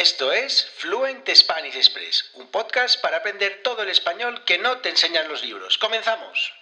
Esto es Fluent Spanish Express, un podcast para aprender todo el español que no te enseñan los libros. ¡Comenzamos!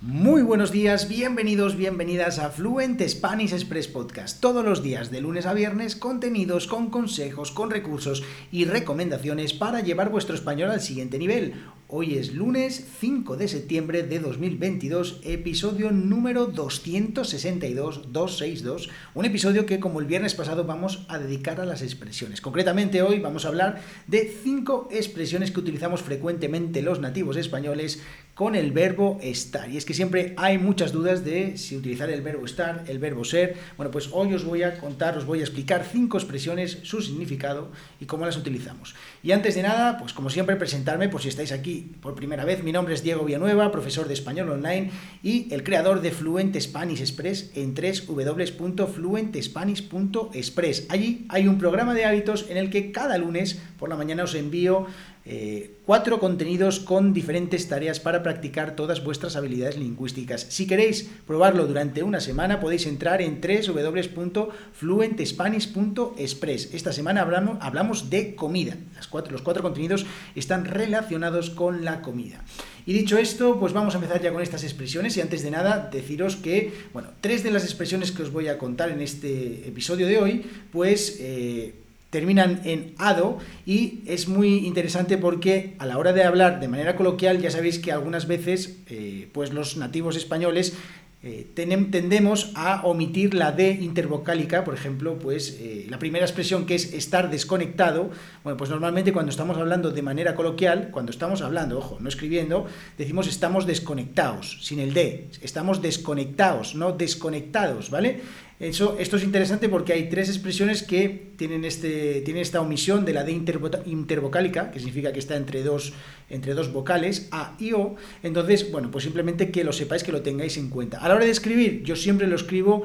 Muy buenos días, bienvenidos, bienvenidas a Fluent Spanish Express Podcast. Todos los días, de lunes a viernes, contenidos con consejos, con recursos y recomendaciones para llevar vuestro español al siguiente nivel. Hoy es lunes 5 de septiembre de 2022, episodio número 262, 262, un episodio que como el viernes pasado vamos a dedicar a las expresiones. Concretamente hoy vamos a hablar de cinco expresiones que utilizamos frecuentemente los nativos españoles con el verbo estar. Y es que siempre hay muchas dudas de si utilizar el verbo estar, el verbo ser. Bueno, pues hoy os voy a contar, os voy a explicar cinco expresiones, su significado y cómo las utilizamos. Y antes de nada, pues como siempre presentarme por si estáis aquí por primera vez. Mi nombre es Diego Villanueva, profesor de español online y el creador de Fluent Spanish Express en www.fluentespanish.express. Allí hay un programa de hábitos en el que cada lunes por la mañana os envío eh, cuatro contenidos con diferentes tareas para practicar todas vuestras habilidades lingüísticas. Si queréis probarlo durante una semana, podéis entrar en www.fluentespanish.express. Esta semana hablamos, de comida. Los cuatro contenidos están relacionados con la comida. Y dicho esto, pues vamos a empezar ya con estas expresiones y antes de nada deciros que, bueno, tres de las expresiones que os voy a contar en este episodio de hoy, pues... Eh, terminan en ado y es muy interesante porque a la hora de hablar de manera coloquial ya sabéis que algunas veces eh, pues los nativos españoles eh, tendemos a omitir la D intervocálica, por ejemplo, pues eh, la primera expresión que es estar desconectado, bueno, pues normalmente cuando estamos hablando de manera coloquial, cuando estamos hablando, ojo, no escribiendo, decimos estamos desconectados, sin el D, estamos desconectados, no desconectados, ¿vale? Eso, esto es interesante porque hay tres expresiones que tienen, este, tienen esta omisión de la D intervocálica, que significa que está entre dos, entre dos vocales, A y O. Entonces, bueno, pues simplemente que lo sepáis, que lo tengáis en cuenta. A la hora de escribir, yo siempre lo escribo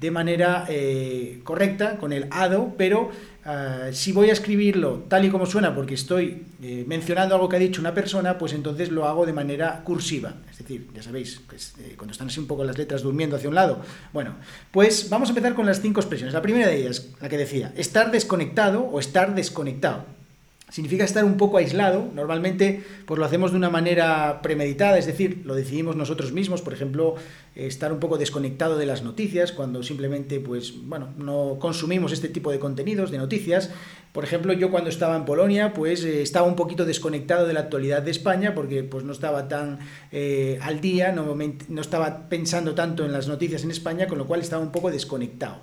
de manera eh, correcta, con el ADO, pero Ah, si voy a escribirlo tal y como suena porque estoy eh, mencionando algo que ha dicho una persona, pues entonces lo hago de manera cursiva. Es decir, ya sabéis, pues, eh, cuando están así un poco las letras durmiendo hacia un lado. Bueno, pues vamos a empezar con las cinco expresiones. La primera de ellas, la que decía, estar desconectado o estar desconectado significa estar un poco aislado. Normalmente pues lo hacemos de una manera premeditada, es decir, lo decidimos nosotros mismos, por ejemplo, estar un poco desconectado de las noticias cuando simplemente pues bueno, no consumimos este tipo de contenidos, de noticias. Por ejemplo, yo cuando estaba en Polonia, pues eh, estaba un poquito desconectado de la actualidad de España porque pues no estaba tan eh, al día, no, no estaba pensando tanto en las noticias en España, con lo cual estaba un poco desconectado.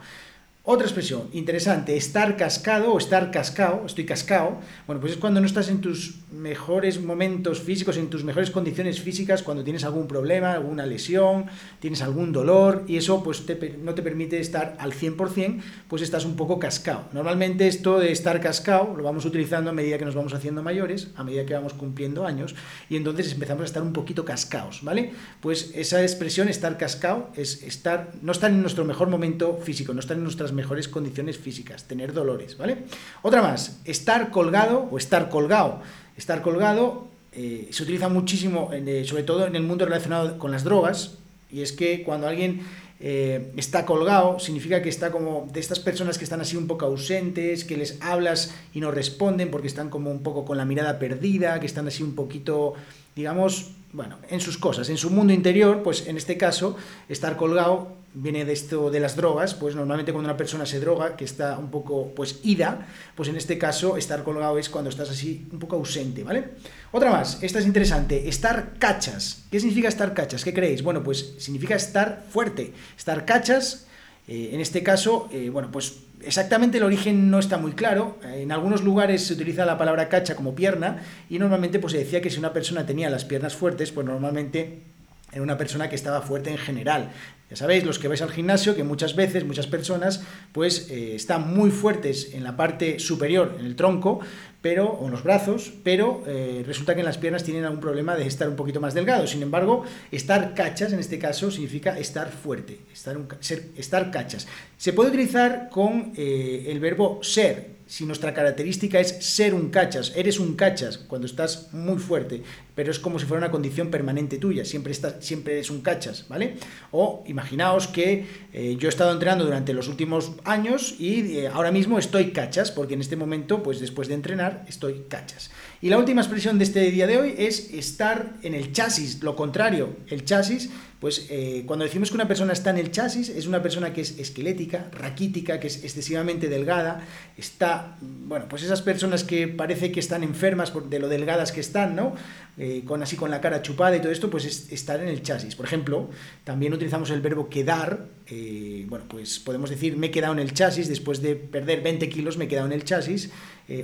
Otra expresión interesante, estar cascado o estar cascado, estoy cascado, bueno, pues es cuando no estás en tus mejores momentos físicos, en tus mejores condiciones físicas, cuando tienes algún problema, alguna lesión, tienes algún dolor y eso pues no te permite estar al 100%, pues estás un poco cascado. Normalmente esto de estar cascado lo vamos utilizando a medida que nos vamos haciendo mayores, a medida que vamos cumpliendo años y entonces empezamos a estar un poquito cascados, ¿vale? Pues esa expresión estar cascado es estar, no estar en nuestro mejor momento físico, no estar en nuestras mejores condiciones físicas, tener dolores, ¿vale? Otra más, estar colgado o estar colgado. Estar colgado eh, se utiliza muchísimo, eh, sobre todo en el mundo relacionado con las drogas, y es que cuando alguien eh, está colgado, significa que está como de estas personas que están así un poco ausentes, que les hablas y no responden porque están como un poco con la mirada perdida, que están así un poquito, digamos, bueno, en sus cosas, en su mundo interior, pues en este caso, estar colgado viene de esto de las drogas, pues normalmente cuando una persona se droga, que está un poco pues ida, pues en este caso estar colgado es cuando estás así un poco ausente, ¿vale? Otra más, esta es interesante, estar cachas. ¿Qué significa estar cachas? ¿Qué creéis? Bueno, pues significa estar fuerte. Estar cachas, eh, en este caso, eh, bueno, pues exactamente el origen no está muy claro. En algunos lugares se utiliza la palabra cacha como pierna y normalmente pues se decía que si una persona tenía las piernas fuertes, pues normalmente era una persona que estaba fuerte en general. Ya sabéis, los que vais al gimnasio, que muchas veces, muchas personas, pues eh, están muy fuertes en la parte superior, en el tronco, pero, o en los brazos, pero eh, resulta que en las piernas tienen algún problema de estar un poquito más delgados. Sin embargo, estar cachas, en este caso, significa estar fuerte, estar, ser, estar cachas. Se puede utilizar con eh, el verbo ser, si nuestra característica es ser un cachas, eres un cachas cuando estás muy fuerte, pero es como si fuera una condición permanente tuya, siempre, estás, siempre eres un cachas, ¿vale? O imaginaos que eh, yo he estado entrenando durante los últimos años y eh, ahora mismo estoy cachas, porque en este momento, pues después de entrenar, estoy cachas. Y la última expresión de este día de hoy es estar en el chasis, lo contrario, el chasis pues eh, cuando decimos que una persona está en el chasis, es una persona que es esquelética, raquítica, que es excesivamente delgada, está, bueno, pues esas personas que parece que están enfermas de lo delgadas que están, ¿no? Eh, con así con la cara chupada y todo esto, pues es estar en el chasis. Por ejemplo, también utilizamos el verbo quedar, eh, bueno, pues podemos decir me he quedado en el chasis, después de perder 20 kilos me he quedado en el chasis,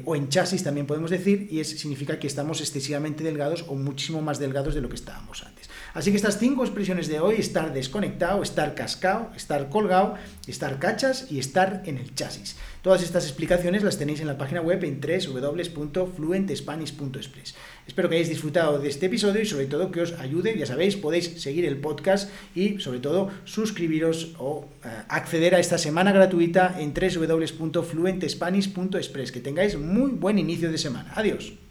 o en chasis también podemos decir, y es, significa que estamos excesivamente delgados o muchísimo más delgados de lo que estábamos antes. Así que estas cinco expresiones de hoy, estar desconectado, estar cascado, estar colgado, estar cachas y estar en el chasis. Todas estas explicaciones las tenéis en la página web en www.fluentespanish.express. Espero que hayáis disfrutado de este episodio y sobre todo que os ayude. Ya sabéis, podéis seguir el podcast y sobre todo suscribiros o eh, acceder a esta semana gratuita en www.fluentespanish.express. Que tengáis muy buen inicio de semana. Adiós.